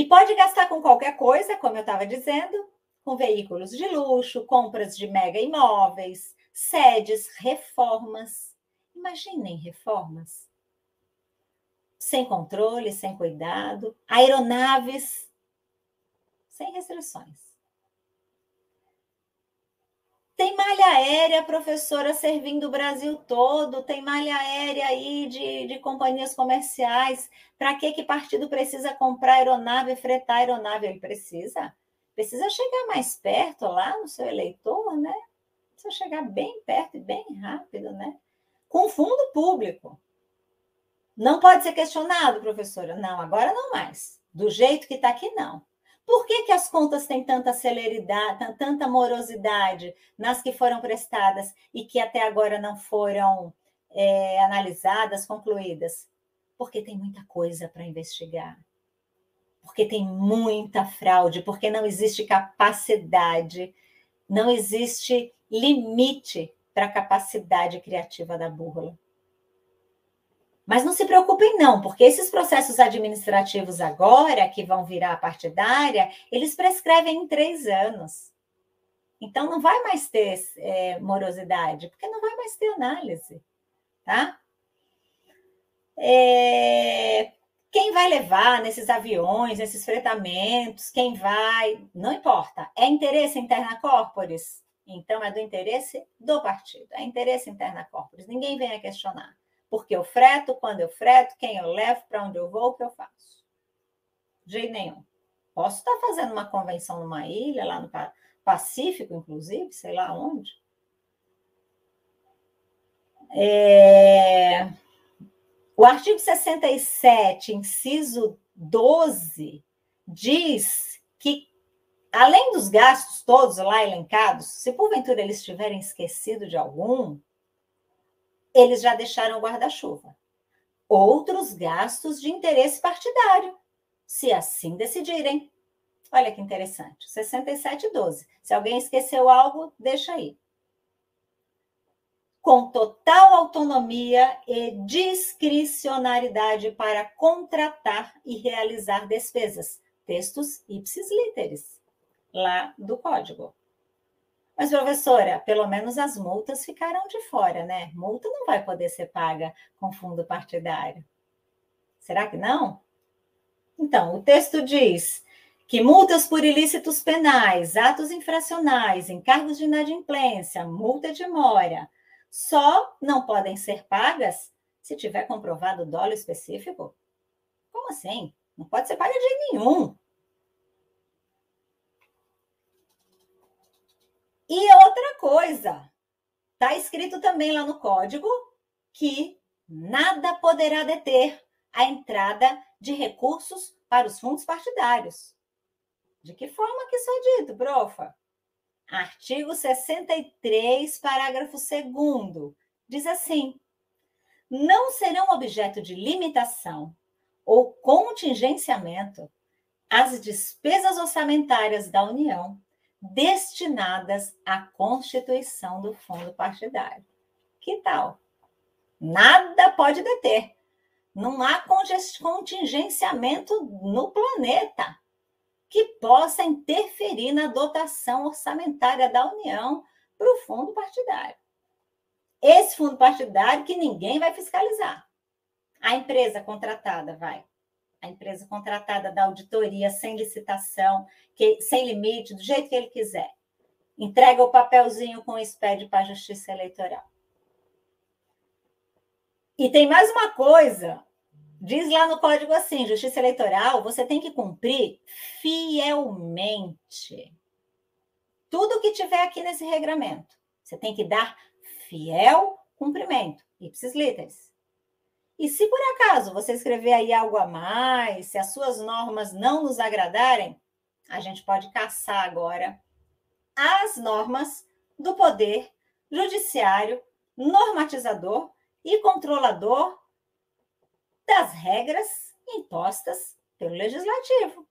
E pode gastar com qualquer coisa, como eu estava dizendo, com veículos de luxo, compras de mega imóveis, sedes, reformas. Imaginem reformas. Sem controle, sem cuidado, aeronaves sem restrições. Tem malha aérea, professora, servindo o Brasil todo, tem malha aérea aí de, de companhias comerciais. Para que que partido precisa comprar aeronave, fretar aeronave? Ele precisa. Precisa chegar mais perto lá no seu eleitor, né? Precisa chegar bem perto e bem rápido, né? Com fundo público. Não pode ser questionado, professora. Não, agora não mais. Do jeito que está aqui, não. Por que, que as contas têm tanta celeridade, tanta morosidade nas que foram prestadas e que até agora não foram é, analisadas, concluídas? Porque tem muita coisa para investigar. Porque tem muita fraude, porque não existe capacidade, não existe limite para a capacidade criativa da burla. Mas não se preocupem, não, porque esses processos administrativos agora, que vão virar partidária, eles prescrevem em três anos. Então, não vai mais ter é, morosidade, porque não vai mais ter análise, tá? É, quem vai levar nesses aviões, nesses fretamentos, quem vai, não importa. É interesse interna corporis? Então, é do interesse do partido, é interesse interna corporis. Ninguém vem a questionar. Porque eu freto, quando eu freto, quem eu levo, para onde eu vou, o que eu faço. De jeito nenhum. Posso estar fazendo uma convenção numa ilha, lá no Pacífico, inclusive, sei lá onde. É... O artigo 67, inciso 12, diz que, além dos gastos todos lá elencados, se porventura eles tiverem esquecido de algum, eles já deixaram o guarda-chuva. Outros gastos de interesse partidário, se assim decidirem. Olha que interessante, 67,12. Se alguém esqueceu algo, deixa aí. Com total autonomia e discricionariedade para contratar e realizar despesas. Textos ipsis literis, lá do código. Mas, professora, pelo menos as multas ficaram de fora, né? Multa não vai poder ser paga com fundo partidário. Será que não? Então, o texto diz que multas por ilícitos penais, atos infracionais, encargos de inadimplência, multa de mora, só não podem ser pagas se tiver comprovado dolo específico? Como assim? Não pode ser paga de nenhum. E outra coisa, está escrito também lá no código que nada poderá deter a entrada de recursos para os fundos partidários. De que forma que isso é dito, profa? Artigo 63, parágrafo 2 diz assim: não serão objeto de limitação ou contingenciamento as despesas orçamentárias da União destinadas à constituição do fundo partidário. Que tal? Nada pode deter. Não há contingenciamento no planeta que possa interferir na dotação orçamentária da União para o fundo partidário. Esse fundo partidário que ninguém vai fiscalizar. A empresa contratada vai a empresa contratada da auditoria sem licitação, que, sem limite, do jeito que ele quiser. Entrega o papelzinho com o SPED para a Justiça Eleitoral. E tem mais uma coisa. Diz lá no código assim: Justiça Eleitoral, você tem que cumprir fielmente tudo que tiver aqui nesse regramento. Você tem que dar fiel cumprimento. Ipsis literis. E se por acaso você escrever aí algo a mais, se as suas normas não nos agradarem, a gente pode caçar agora as normas do poder judiciário, normatizador e controlador das regras impostas pelo legislativo.